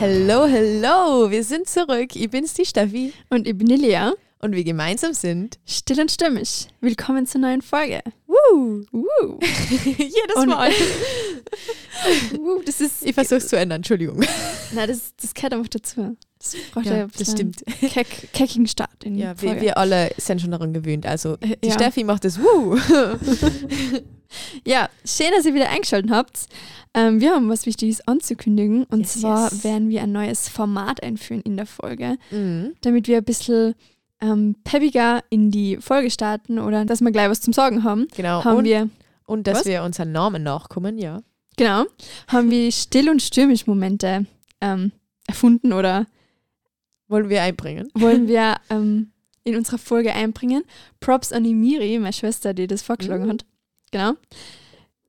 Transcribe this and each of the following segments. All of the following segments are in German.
Hello, hello, wir sind zurück. Ich bin's, die Steffi. Und ich bin die Lea. Und wir gemeinsam sind Still und stimmig. Willkommen zur neuen Folge. Woo! Woo. Jedes Und- Mal. Woo, das ist. Ich versuch's zu ändern, Entschuldigung. Nein, das, das gehört einfach dazu. Das braucht Ja, ja, das stimmt. Keck, keckigen Start in Ja, wir, wir alle sind schon daran gewöhnt. Also, Äh, die ja. Steffi macht das Woo! Ja, schön, dass ihr wieder eingeschaltet habt. Ähm, wir haben was Wichtiges anzukündigen. Und Yes, zwar yes. werden wir ein neues Format einführen in der Folge, Mhm. damit wir ein bisschen ähm, peppiger in die Folge starten oder dass wir gleich was zum Sagen haben. Genau. haben und, wir, und dass Was? wir unseren Namen nachkommen, ja. genau, haben wir Still- und Stürmisch-Momente ähm, erfunden oder Wollen wir einbringen. wollen wir ähm, in unserer Folge einbringen. Props an die Miri, meine Schwester, die das vorgeschlagen Mhm. hat. Genau.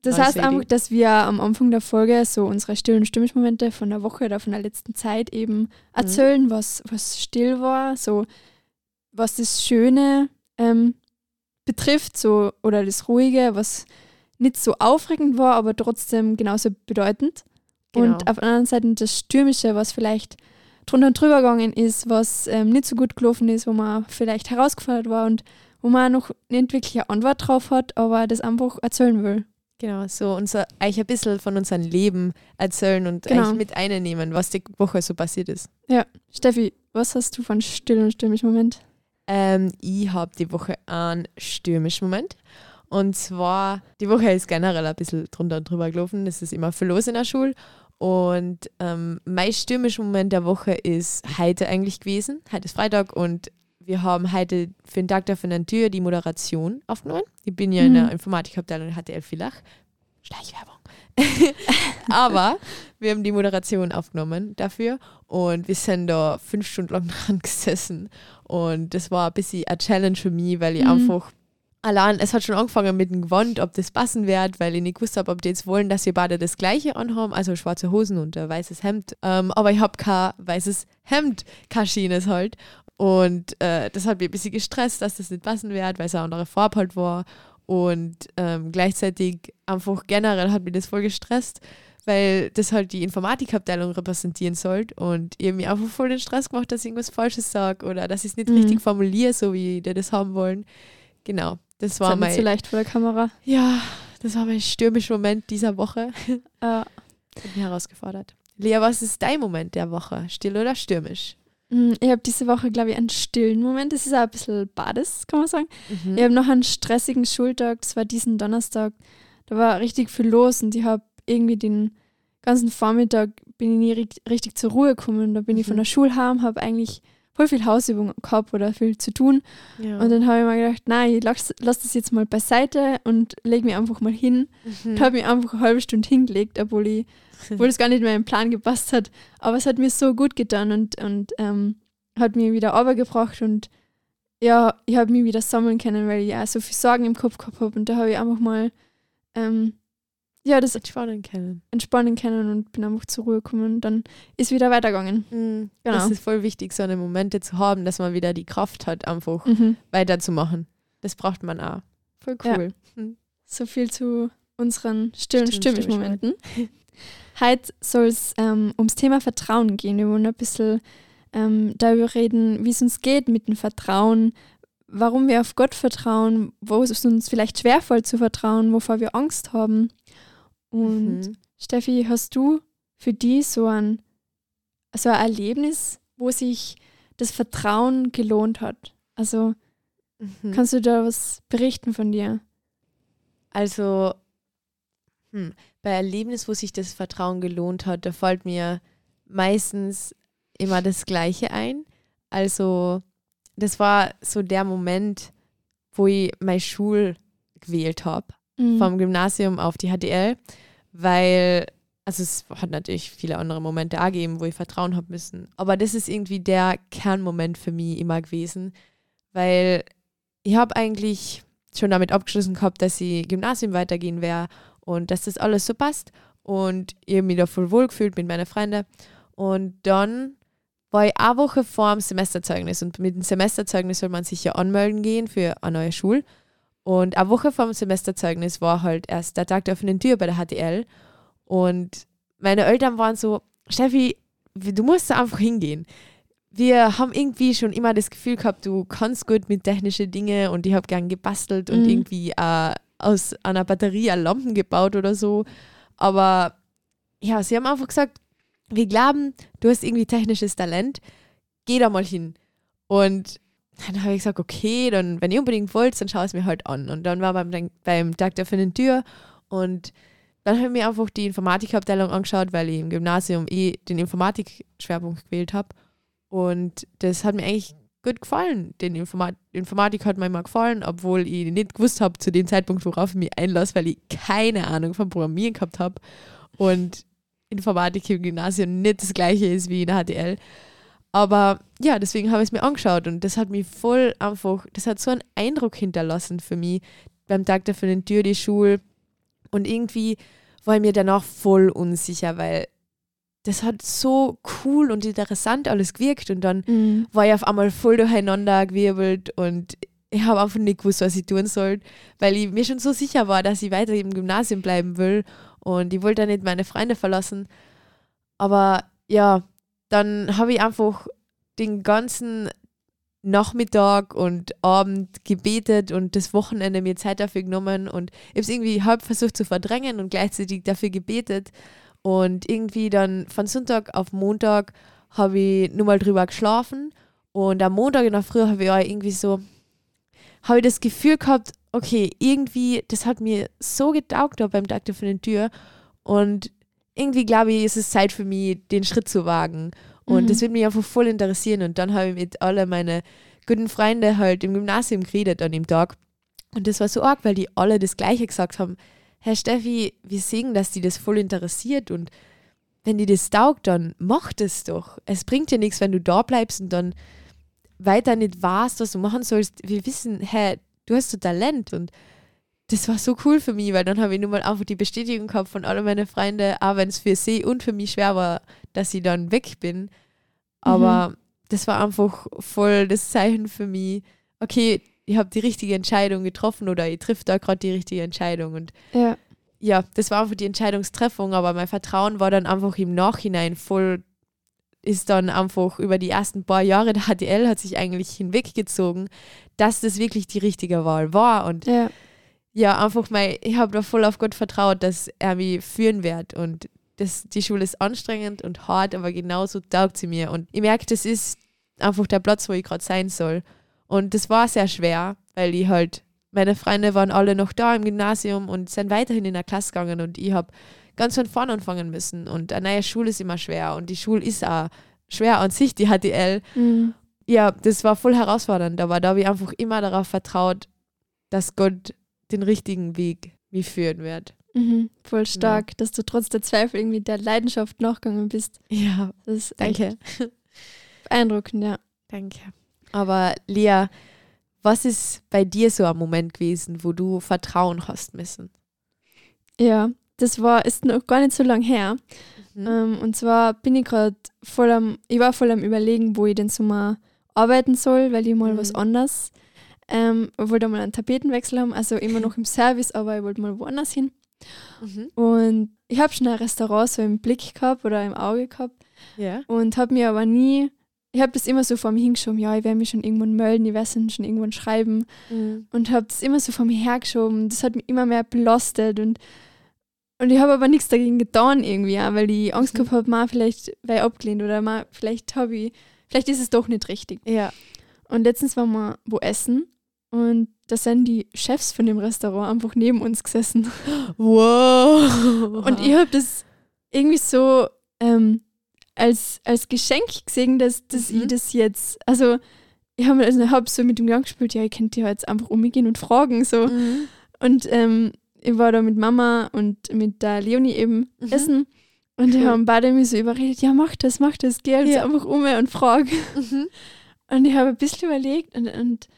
Das heißt einfach, dass wir am Anfang der Folge so unsere Still- und Stimmungsmomente von der Woche oder von der letzten Zeit eben Mhm. erzählen, was, was still war, so was das Schöne ähm, betrifft, so oder das Ruhige, was nicht so aufregend war, aber trotzdem genauso bedeutend. Genau. Und auf der anderen Seite das Stürmische, was vielleicht drunter und drüber gegangen ist, was ähm, nicht so gut gelaufen ist, wo man vielleicht herausgefordert war und wo man noch nicht wirklich eine Antwort drauf hat, aber das einfach erzählen will. Genau, so unser, euch ein bisschen von unserem Leben erzählen und Genau. euch mit einnehmen, was die Woche so passiert ist. Steffi, was hast du von still und stürmisch Moment? Ähm, ich habe die Woche einen stürmischen Moment. Und zwar, die Woche ist generell ein bisschen drunter und drüber gelaufen. Es ist immer viel los in der Schule. Und ähm, mein stürmischer Moment der Woche ist heute eigentlich gewesen. Heute ist Freitag und wir haben heute für den Tag der Tür die Moderation aufgenommen. Ich bin ja in der Mhm. Informatikabteilung HTL Villach. Schleichwerbung. Aber wir haben die Moderation aufgenommen dafür und wir sind da fünf Stunden lang dran gesessen. Und das war ein bisschen eine Challenge für mich, weil ich Mhm. einfach allein, es hat schon angefangen mit dem Gewand, ob das passen wird, weil ich nicht gewusst habe, ob die jetzt wollen, dass wir beide das gleiche anhaben, also schwarze Hosen und ein weißes Hemd. Ähm, aber ich habe kein weißes Hemd, kein schönes halt. Und äh, das hat mich ein bisschen gestresst, dass das nicht passen wird, weil es eine andere Farbe halt war. Und ähm, gleichzeitig einfach generell hat mich das voll gestresst, weil das halt die Informatikabteilung repräsentieren sollte. Und ich hab mir einfach voll den Stress gemacht, dass ich irgendwas Falsches sage oder dass ich es nicht Mhm. richtig formuliere, so wie die das haben wollen. Genau, das Das war nicht mein, so leicht vor der Kamera. ja, das war mein stürmischer Moment dieser Woche. Äh, Hat mich herausgefordert. Lea, was ist dein Moment der Woche? Still oder stürmisch? Mh, ich habe diese Woche, glaube ich, einen stillen Moment. Das ist auch ein bisschen bades, kann man sagen. Mhm. Ich habe noch einen stressigen Schultag, das war diesen Donnerstag. Da war richtig viel los und ich habe irgendwie den ganzen Vormittag bin ich nie ri- richtig zur Ruhe gekommen. Da bin ich von Mhm. der Schule heim, habe eigentlich voll viel Hausübung gehabt oder viel zu tun. ja. Und dann habe ich mir gedacht, nein, ich lass, lass das jetzt mal beiseite und lege mich einfach mal hin. Mhm. Und habe mich einfach eine halbe Stunde hingelegt, obwohl, ich, obwohl es gar nicht mehr im Plan gepasst hat. Aber es hat mir so gut getan und, und ähm, hat mir wieder runtergebracht und ja, ich habe mich wieder sammeln können, weil ich ja so viel Sorgen im Kopf gehabt habe. Und da habe ich einfach mal ähm, ja, das Entspannen können. entspannen können und bin einfach zur Ruhe gekommen. Und dann ist wieder weitergegangen. Mhm. Genau. Das ist voll wichtig, so eine Momente zu haben, dass man wieder die Kraft hat, einfach Mhm. weiterzumachen. Das braucht man auch. Voll Ja. cool. So viel zu unseren stillen Stimmungsmomenten. Heute soll es ähm, ums Thema Vertrauen gehen. Wir wollen ein bisschen ähm, darüber reden, wie es uns geht mit dem Vertrauen, warum wir auf Gott vertrauen, wo es uns vielleicht schwerfällt zu vertrauen, wovor wir Angst haben. Und Mhm. Steffi, hast du für die so ein, so ein Erlebnis, wo sich das Vertrauen gelohnt hat? Also Mhm. kannst du da was berichten von dir? Also, hm, bei Erlebnis, wo sich das Vertrauen gelohnt hat, da fällt mir meistens immer das Gleiche ein. Also, das war so der Moment, wo ich meine Schule gewählt habe, Mhm. vom Gymnasium auf die HDL, weil, also es hat natürlich viele andere Momente auch gegeben, wo ich Vertrauen haben müssen. Aber das ist irgendwie der Kernmoment für mich immer gewesen, weil ich habe eigentlich schon damit abgeschlossen gehabt, dass ich Gymnasium weitergehen werde und dass das alles so passt. Und ich habe mich da voll wohl gefühlt mit meinen Freunden. Und dann war ich eine Woche vor dem Semesterzeugnis und mit dem Semesterzeugnis soll man sich ja anmelden gehen für eine neue Schule. Und eine Woche vor dem Semesterzeugnis war halt erst der Tag der offenen Tür bei der HTL. Und meine Eltern waren so, Steffi, du musst da einfach hingehen. Wir haben irgendwie schon immer das Gefühl gehabt, du kannst gut mit technischen Dingen und ich habe gern gebastelt und Mhm. irgendwie äh, aus einer Batterie eine Lampen gebaut oder so. Aber ja, sie haben einfach gesagt, wir glauben, du hast irgendwie technisches Talent, geh da mal hin. Und dann habe ich gesagt, okay, dann, wenn ihr unbedingt wollt, dann schau es mir halt an. Und dann war beim, beim Tag der offenen Tür und dann habe ich mir einfach die Informatikabteilung angeschaut, weil ich im Gymnasium eh den Informatik-Schwerpunkt gewählt habe. Und das hat mir eigentlich gut gefallen. Den Informat Informatik hat mir immer gefallen, obwohl ich nicht gewusst habe zu dem Zeitpunkt, worauf ich mich einlasse, weil ich keine Ahnung vom Programmieren gehabt habe. Und Informatik im Gymnasium nicht das gleiche ist wie in der HTL. Aber ja, deswegen habe ich es mir angeschaut und das hat mich voll einfach, das hat so einen Eindruck hinterlassen für mich beim Tag der offenen Tür, die Schule. Und irgendwie war ich mir danach voll unsicher, weil das hat so cool und interessant alles gewirkt und dann Mhm. war ich auf einmal voll durcheinander gewirbelt und ich habe einfach nicht gewusst, was ich tun soll, weil ich mir schon so sicher war, dass ich weiter im Gymnasium bleiben will und ich wollte nicht meine Freunde verlassen. Aber ja, dann habe ich einfach den ganzen Nachmittag und Abend gebetet und das Wochenende mir Zeit dafür genommen und ich habe es irgendwie halb versucht zu verdrängen und gleichzeitig dafür gebetet. Und irgendwie dann von Sonntag auf Montag habe ich nur mal drüber geschlafen und am Montag in der Früh habe ich auch irgendwie so, habe ich das Gefühl gehabt, okay, irgendwie, das hat mir so getaugt beim Tag der offenen Tür und irgendwie glaube ich, ist es Zeit für mich, den Schritt zu wagen und Mhm. das wird mich einfach voll interessieren und dann habe ich mit alle meine guten Freunde halt im Gymnasium geredet an dem Tag und das war so arg, weil die alle das Gleiche gesagt haben, Herr Steffi, wir sehen, dass die das voll interessiert und wenn die das taugt, dann mach das doch. Es bringt dir nichts, wenn du da bleibst und dann weiter nicht weißt, was du machen sollst. Wir wissen, hä, du hast so Talent und das war so cool für mich, weil dann habe ich nur mal einfach die Bestätigung gehabt von all meinen Freunden, auch wenn es für sie und für mich schwer war, dass ich dann weg bin. Aber das war einfach voll das Zeichen für mich, okay, ich habe die richtige Entscheidung getroffen oder ich triff da gerade die richtige Entscheidung und Ja. ja, das war einfach die Entscheidungstreffung, aber mein Vertrauen war dann einfach im Nachhinein voll, ist dann einfach über die ersten paar Jahre der HTL hat sich eigentlich hinweggezogen, dass das wirklich die richtige Wahl war und Ja. Ja, einfach mal, ich habe da voll auf Gott vertraut, dass er mich führen wird und das, die Schule ist anstrengend und hart, aber genauso taugt sie mir und ich merke, das ist einfach der Platz, wo ich gerade sein soll und das war sehr schwer, weil ich halt meine Freunde waren alle noch da im Gymnasium und sind weiterhin in der Klasse gegangen und ich habe ganz von vorne anfangen müssen. Und eine neue Schule ist immer schwer und die Schule ist auch schwer an sich, die HTL. Mhm. Ja, das war voll herausfordernd, aber da habe ich einfach immer darauf vertraut, dass Gott den richtigen Weg mich führen wird. Mhm. Voll stark, dass du trotz der Zweifel irgendwie der Leidenschaft nachgegangen bist. Ja, Das ist danke. beeindruckend, ja. Danke. Aber Lea, was ist bei dir so ein Moment gewesen, wo du Vertrauen hast müssen? Ja, das war, ist noch gar nicht so lang her. Mhm. Ähm, und zwar bin ich gerade voll am, ich war voll am überlegen, wo ich den Sommer arbeiten soll, weil ich mal Mhm. was anderes, ähm, ich wollte mal einen Tapetenwechsel haben, also immer noch im Service, aber ich wollte mal woanders hin. Mhm. Und ich habe schon ein Restaurant so im Blick gehabt oder im Auge gehabt Ja. und habe mir aber nie, ich habe das immer so vor mir hingeschoben, ja, ich werde mich schon irgendwann melden, ich werde es schon irgendwann schreiben Mhm. und habe das immer so vor mir hergeschoben. Das hat mich immer mehr belastet und, und ich habe aber nichts dagegen getan irgendwie, ja, weil ich Angst Mhm. gehabt habe, mal vielleicht weil ich abgelehnt oder mal vielleicht habe ich, vielleicht ist es doch nicht richtig. Ja. Und letztens waren wir wo essen und da sind die Chefs von dem Restaurant einfach neben uns gesessen. Wow. Und ich habe das irgendwie so ähm, als, als Geschenk gesehen, dass, dass Mhm. ich das jetzt, also ich habe also hab so mit dem Gedanken gespielt, ja, ich könnte ja jetzt einfach umgehen und fragen so. Mhm. Und ähm, ich war da mit Mama und mit der Leonie eben Mhm. essen. Und die Cool. haben beide mich so überredet, ja, mach das, mach das, geh jetzt Ja. einfach um und frag. Mhm. Und ich habe ein bisschen überlegt und, und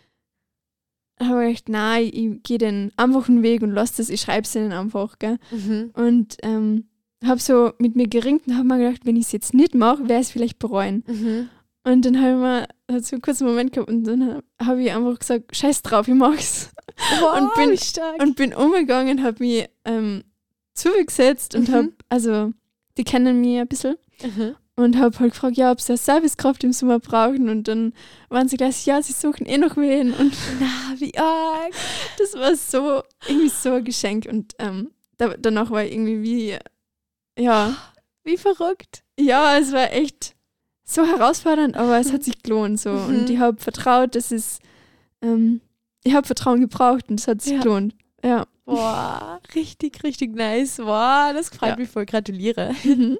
habe gedacht, nein, ich gehe den einfachen Weg und lass das, ich schreibe es ihnen einfach, gell. Mhm. Und ähm, habe so mit mir geringt und habe mir gedacht, wenn ich es jetzt nicht mache, werde ich es vielleicht bereuen. Mhm. Und dann habe ich mal hat so einen kurzen Moment gehabt und dann habe ich einfach gesagt, scheiß drauf, ich mach's. Wow, Und bin- stark. Und bin umgegangen, habe mich ähm, zugesetzt und Mhm. habe, also die kennen mich ein bisschen. Mhm. Und habe halt gefragt, ja, ob sie eine Servicekraft im Sommer brauchen und dann waren sie gleich, ja, sie suchen eh noch wen und Na, wie arg. das war so, irgendwie so ein Geschenk und ähm, da, danach war ich irgendwie wie, ja, Wie verrückt. ja, es war echt so herausfordernd, aber es hat sich gelohnt so Mhm. und ich habe vertraut, dass es, ähm, ich habe Vertrauen gebraucht und es hat sich Ja. gelohnt. Ja. Boah, richtig, richtig nice. Boah, das freut Ja. mich voll. Gratuliere.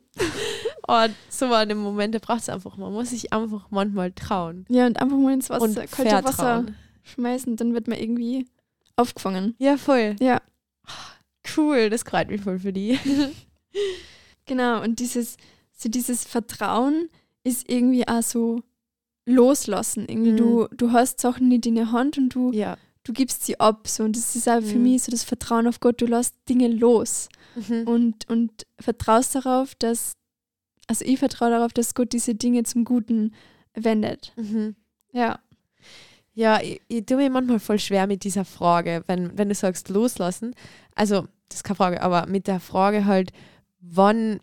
Oh, so eine Momente braucht es einfach. Man muss sich einfach manchmal trauen. Ja, und einfach mal ins Wasser, und kalte Wasser schmeißen, dann wird man irgendwie aufgefangen. Ja, voll. Ja. Cool, das freut mich voll für die. Genau, und dieses, so dieses Vertrauen ist irgendwie auch so loslassen. Irgendwie Mhm. du, du hast Sachen nicht in der Hand und du, Ja. du gibst sie ab. So. Und das ist auch für Mhm. mich so das Vertrauen auf Gott, du lässt Dinge los Mhm. und, und vertraust darauf, dass, also ich vertraue darauf, dass Gott diese Dinge zum Guten wendet. Mhm. Ja. Ja, ich, ich tue mir manchmal voll schwer mit dieser Frage, wenn, wenn du sagst loslassen. Also, das ist keine Frage, aber mit der Frage halt, wann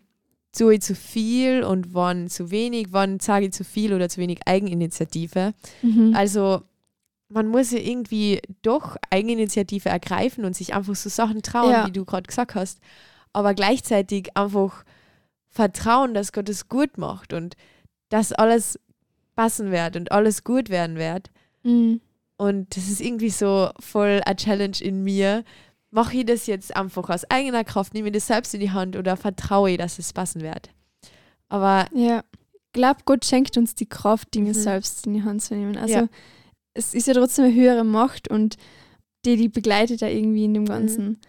tue ich zu viel und wann zu wenig, wann sage ich zu viel oder zu wenig Eigeninitiative. Mhm. Also, man muss ja irgendwie doch Eigeninitiative ergreifen und sich einfach so Sachen trauen, Ja. wie du gerade gesagt hast. Aber gleichzeitig einfach vertrauen, dass Gott es gut macht und dass alles passen wird und alles gut werden wird. Mhm. Und das ist irgendwie so voll eine Challenge in mir. Mache ich das jetzt einfach aus eigener Kraft, nehme ich das selbst in die Hand oder vertraue ich, dass es passen wird? Aber Ja. Ich glaube, Gott schenkt uns die Kraft, Dinge Mhm. selbst in die Hand zu nehmen. Also Ja. es ist ja trotzdem eine höhere Macht und die, die begleitet da irgendwie in dem Ganzen.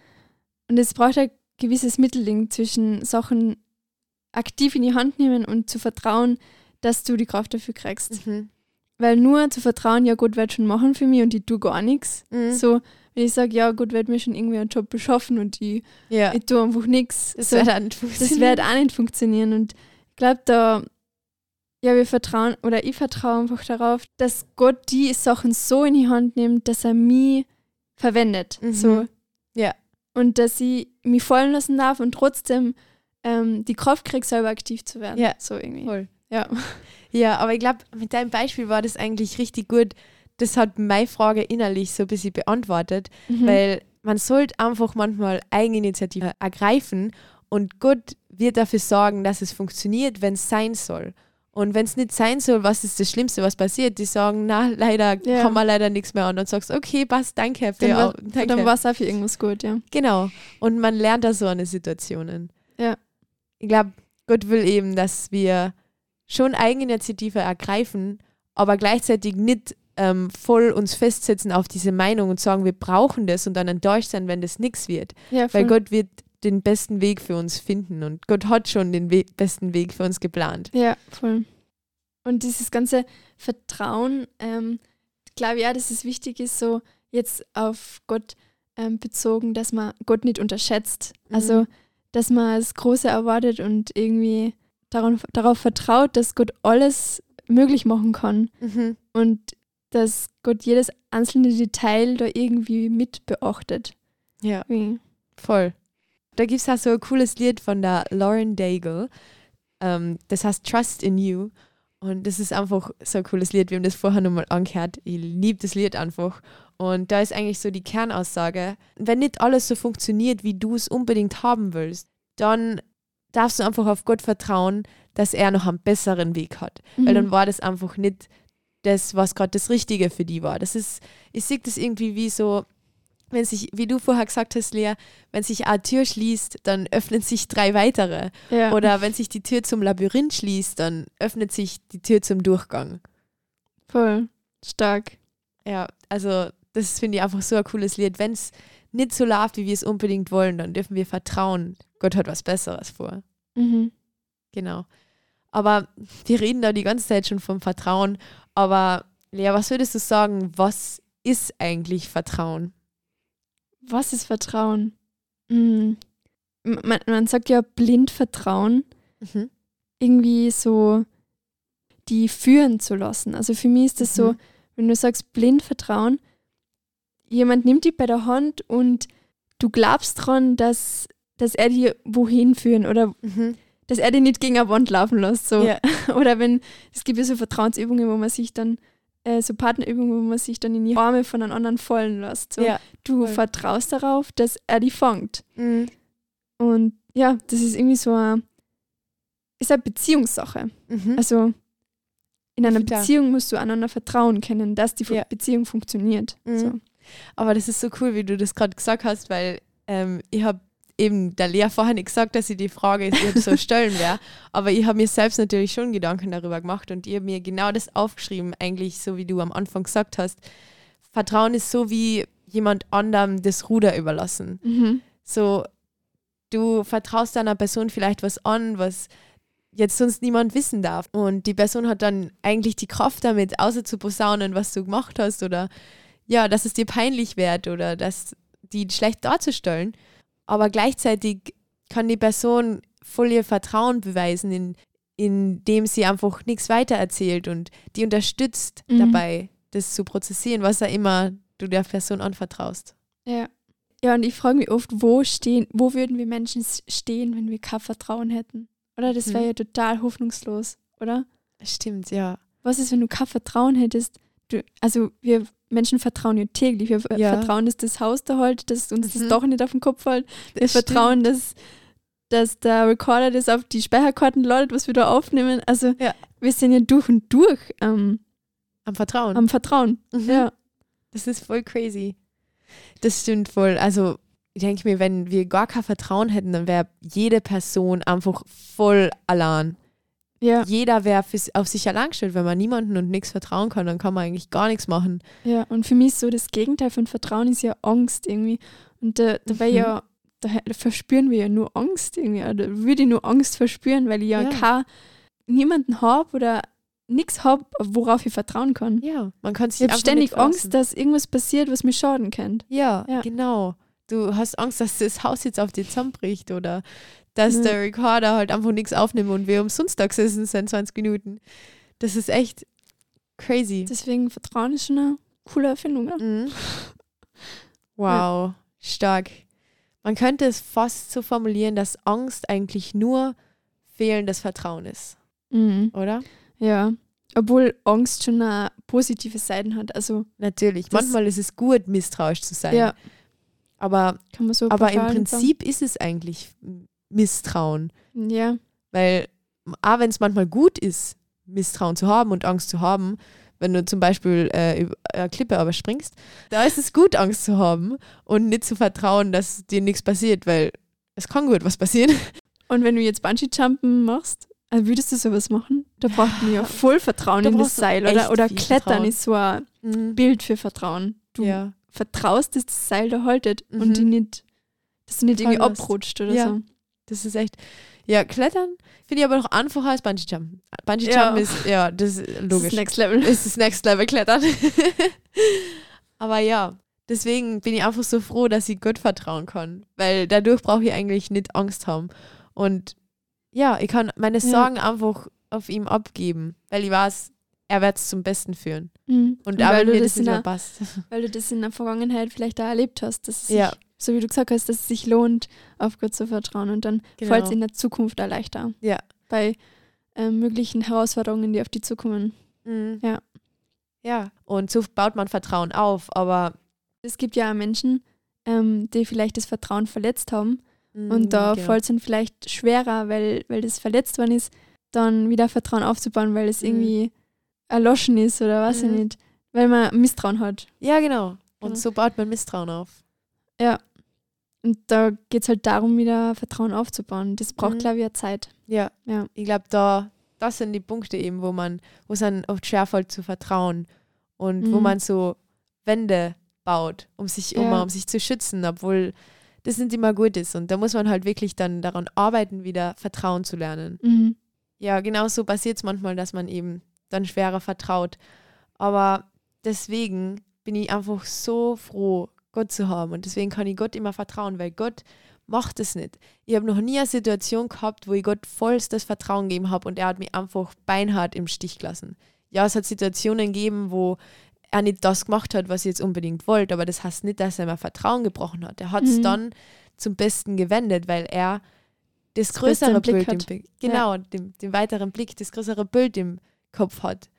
Und es braucht ein gewisses Mittelding zwischen Sachen aktiv in die Hand nehmen und zu vertrauen, dass du die Kraft dafür kriegst. mhm. Weil nur zu vertrauen, ja, Gott wird schon machen für mich und ich tue gar nichts. Mhm. So, wenn ich sage, ja, Gott wird mir schon irgendwie einen Job beschaffen und ich, ja, ich tue einfach nichts. das so, wird dann das funktionieren. wird auch nicht funktionieren. Und ich glaube, da, ja, wir vertrauen, oder ich vertraue einfach darauf, dass Gott die Sachen so in die Hand nimmt, dass er mich verwendet. Mhm. So. Ja. Und dass ich mich fallen lassen darf und trotzdem ähm, die Kraft kriege, selber aktiv zu werden. Ja. So irgendwie. Voll. Ja. Ja, aber ich glaube, mit deinem Beispiel war das eigentlich richtig gut. Das hat meine Frage innerlich so ein bisschen beantwortet, Mhm. weil man sollte einfach manchmal Eigeninitiative ergreifen und Gott wird dafür sorgen, dass es funktioniert, wenn es sein soll. Und wenn es nicht sein soll, was ist das Schlimmste, was passiert? Die sagen, na, leider Ja. kann man leider nichts mehr. Und dann sagst okay, passt, danke. Für dann war, au- danke. dann war es auch für irgendwas gut, ja. Genau. Und man lernt da so eine Situationen. Ja. Ich glaube, Gott will eben, dass wir schon Eigeninitiative ergreifen, aber gleichzeitig nicht ähm, voll uns festsetzen auf diese Meinung und sagen, wir brauchen das und dann enttäuscht sein, wenn das nichts wird. ja Weil. Gott wird den besten Weg für uns finden und Gott hat schon den We besten Weg für uns geplant. Ja, voll. Und dieses ganze Vertrauen, ähm, glaube ich auch, dass es wichtig ist, so jetzt auf Gott ähm, bezogen, dass man Gott nicht unterschätzt. Mhm. Also, dass man das Große erwartet und irgendwie darauf, darauf vertraut, dass Gott alles möglich machen kann Mhm. und dass Gott jedes einzelne Detail da irgendwie mit beachtet. Ja. Wie- Voll. Da gibt es auch so ein cooles Lied von der Lauren Daigle. Ähm, das heißt Trust in You. Und das ist einfach so ein cooles Lied. Wir haben das vorher nochmal angehört. Ich liebe das Lied einfach. Und da ist eigentlich so die Kernaussage, wenn nicht alles so funktioniert, wie du es unbedingt haben willst, dann darfst du einfach auf Gott vertrauen, dass er noch einen besseren Weg hat. Weil dann Mhm. war das einfach nicht das, was gerade das Richtige für die war. Das ist, ich sehe das irgendwie wie so, wenn sich, wie du vorher gesagt hast, Lea, wenn sich eine Tür schließt, dann öffnen sich drei weitere. ja. Oder wenn sich die Tür zum Labyrinth schließt, dann öffnet sich die Tür zum Durchgang. voll stark. Ja, also das finde ich einfach so ein cooles Lied. Wenn es nicht so läuft, wie wir es unbedingt wollen, dann dürfen wir vertrauen. Gott hat was Besseres vor. Mhm. Genau. Aber wir reden da die ganze Zeit schon vom Vertrauen. Aber Lea, was würdest du sagen, was ist eigentlich Vertrauen? Was ist Vertrauen? Mm. Man, man sagt ja blind Vertrauen, Mhm. irgendwie so die führen zu lassen. Also für mich ist das so, Mhm. wenn du sagst blind Vertrauen, jemand nimmt dich bei der Hand und du glaubst dran, dass, dass er dir wohin führen oder Mhm. dass er den nicht gegen eine Wand laufen lässt. So. Ja. Oder wenn, es gibt ja so Vertrauensübungen, wo man sich dann, äh, so Partnerübungen, wo man sich dann in die Arme von einem anderen fallen lässt. So. ja. Du voll. vertraust darauf, dass er die fängt. Mhm. Und ja, das ist irgendwie so eine, ist eine Beziehungssache. Mhm. Also in einer. Beziehung musst du einander vertrauen können, dass die Ja. Beziehung funktioniert. Mhm. So. Aber das ist so cool, wie du das gerade gesagt hast, weil ähm, ich habe eben der Lea vorher nicht gesagt, dass ich die Frage ihr so stellen werde. Aber ich habe mir selbst natürlich schon Gedanken darüber gemacht und ich habe mir genau das aufgeschrieben, eigentlich so wie du am Anfang gesagt hast. Vertrauen ist so wie jemand anderem das Ruder überlassen. Mhm. So, du vertraust einer Person vielleicht was an, was jetzt sonst niemand wissen darf. Und die Person hat dann eigentlich die Kraft damit, außer zu posaunen, was du gemacht hast oder ja, dass es dir peinlich wird oder dass die schlecht darzustellen. Aber gleichzeitig kann die Person voll ihr Vertrauen beweisen, in, indem sie einfach nichts weiter erzählt und die unterstützt Mhm. dabei, das zu prozessieren, was er immer du der Person anvertraust. Ja. Ja, und ich frage mich oft, wo stehen, wo würden wir Menschen stehen, wenn wir kein Vertrauen hätten? Oder das wäre Mhm. ja total hoffnungslos, oder? Stimmt, ja. Was ist, wenn du kein Vertrauen hättest? Du, also wir Menschen vertrauen ja täglich. Wir Ja. vertrauen, dass das Haus da hält, dass uns Mhm. das doch nicht auf den Kopf fällt. Wir Das vertrauen, dass, dass der Recorder das auf die Speicherkarten ladet, was wir da aufnehmen. Also Ja. wir sind ja durch und durch ähm, Am Vertrauen. am Vertrauen. Mhm. Ja. Das ist voll crazy. Das stimmt voll. Also, ich denke mir, wenn wir gar kein Vertrauen hätten, dann wäre jede Person einfach voll allein. Ja, Jeder wäre auf sich allein gestellt. Wenn man niemanden und nichts vertrauen kann, dann kann man eigentlich gar nichts machen. ja. Und für mich ist so das Gegenteil von Vertrauen ist ja Angst irgendwie. Und da, da wäre Mhm. ja, da, da verspüren wir ja nur Angst irgendwie. Oder würde ich nur Angst verspüren, weil ich ja, Ja. kein, niemanden habe oder nichts habe, worauf ich vertrauen kann. Ja, man kann sich Ich habe ständig. Angst, dass irgendwas passiert, was mir schaden könnte. Ja, Ja. genau. Du hast Angst, dass das Haus jetzt auf dir zusammenbricht oder dass Ja. der Recorder halt einfach nichts aufnimmt und wir umsonst da gesessen sind 20 Minuten. Das ist echt crazy. Deswegen Vertrauen ist schon eine coole Erfindung. Ja? Mhm. Wow, stark. Man könnte es fast so formulieren, dass Angst eigentlich nur fehlendes Vertrauen ist, Mhm. oder? Ja. Obwohl Angst schon eine positive Seiten hat. Also Natürlich. Manchmal ist es gut, misstrauisch zu sein. ja, Aber, so aber im nicht sagen. Prinzip ist es eigentlich Misstrauen. Ja, Weil, auch wenn es manchmal gut ist, Misstrauen zu haben und Angst zu haben, wenn du zum Beispiel äh, über eine Klippe überspringst, da ist es gut, Angst zu haben und nicht zu vertrauen, dass dir nichts passiert, weil es kann gut was passieren. Und wenn du jetzt Bungee-Jumpen machst, also würdest du sowas machen? Da braucht man ja voll Vertrauen Da in das Seil. Oder, oder Klettern Vertrauen. ist so ein Bild für Vertrauen. Du Ja. Vertraust, dass das Seil da haltet Mhm. und die nicht, dass du nicht irgendwie Fallen lässt. abrutscht oder Ja. so. Das ist echt. Ja, Klettern finde ich aber noch einfacher als Bungee Jumpen. Bungee Ja. Jumpen ist, ja, das ist Das logisch. ist Next Level. ist das Next Level Klettern. aber ja, deswegen bin ich einfach so froh, dass ich Gott vertrauen kann. Weil dadurch brauche ich eigentlich nicht Angst haben. Und ja, ich kann meine Ja. Sorgen einfach auf ihm abgeben, weil ich weiß, er wird es zum Besten führen. Mhm. Und, Und weil wenn du das das der- passt. Weil du das in der Vergangenheit vielleicht auch erlebt hast, dass es sich, Ja. so wie du gesagt hast, dass es sich lohnt, auf Gott zu vertrauen und dann Genau. fällt es in der Zukunft auch leichter. Ja. Bei ähm, möglichen Herausforderungen, die auf die zukommen. Mhm. Ja. Ja, und so baut man Vertrauen auf, aber Es gibt ja auch Menschen, ähm, die vielleicht das Vertrauen verletzt haben mm, und da genau. fällt es dann vielleicht schwerer, weil, weil das verletzt worden ist, dann wieder Vertrauen aufzubauen, weil es Mhm. irgendwie erloschen ist oder weiß Mhm. ich nicht. Weil man Misstrauen hat. Ja, genau. Und Genau. so baut man Misstrauen auf. Und da geht es halt darum, wieder Vertrauen aufzubauen. Das braucht, Mhm. glaube ich, ja Zeit. Ja. Ja. Ich glaube, da, das sind die Punkte eben, wo man, wo es dann oft schwerfällt zu vertrauen und wo Mhm. man so Wände baut, um sich um, Ja. um sich zu schützen, obwohl das nicht immer gut ist. Und da muss man halt wirklich dann daran arbeiten, wieder Vertrauen zu lernen. Mhm. Ja, genau so passiert es manchmal, dass man eben dann schwerer vertraut. Aber deswegen bin ich einfach so froh, Gott zu haben. Und deswegen kann ich Gott immer vertrauen, weil Gott macht es nicht. Ich habe noch nie eine Situation gehabt, wo ich Gott vollstes Vertrauen gegeben habe und er hat mich einfach beinhart im Stich gelassen. Ja, es hat Situationen gegeben, wo er nicht das gemacht hat, was ich jetzt unbedingt wollte, aber das heißt nicht, dass er mir Vertrauen gebrochen hat. Er hat es Mhm. dann zum Besten gewendet, weil er das Das größere Blick Bild, hat. im, genau, den, den weiteren Blick, das größere Bild im Kopf hat.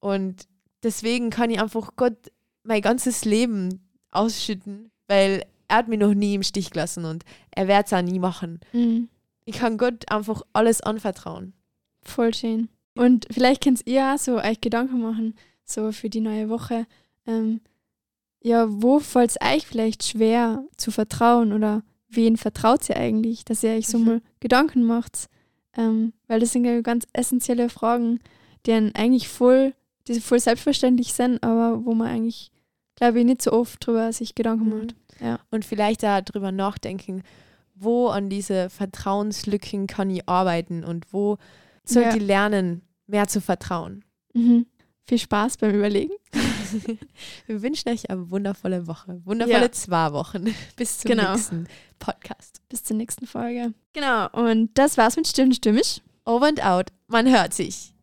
Und deswegen kann ich einfach Gott mein ganzes Leben ausschütten, weil er hat mich noch nie im Stich gelassen und er wird es auch nie machen. Mhm. Ich kann Gott einfach alles anvertrauen. Voll schön. Und vielleicht könnt ihr auch so euch Gedanken machen, so für die neue Woche. Ähm, ja, wo fällt es euch vielleicht schwer zu vertrauen oder wen vertraut ihr eigentlich, dass ihr euch so Mhm. mal Gedanken macht? Ähm, weil das sind ja ganz essentielle Fragen, die einen eigentlich voll, die voll selbstverständlich sind, aber wo man eigentlich, glaube ich, nicht so oft drüber sich Gedanken macht. Ja. Und vielleicht da drüber nachdenken, wo an diese Vertrauenslücken kann ich arbeiten und wo soll Ja. ich lernen, mehr zu vertrauen. Mhm. Viel Spaß beim Überlegen. Wir wünschen euch eine wundervolle Woche, wundervolle Ja. zwei Wochen. Bis zum Genau. nächsten Podcast. Bis zur nächsten Folge. Genau, und das war's mit Stimmt Stimmig. Over and out. Man hört sich.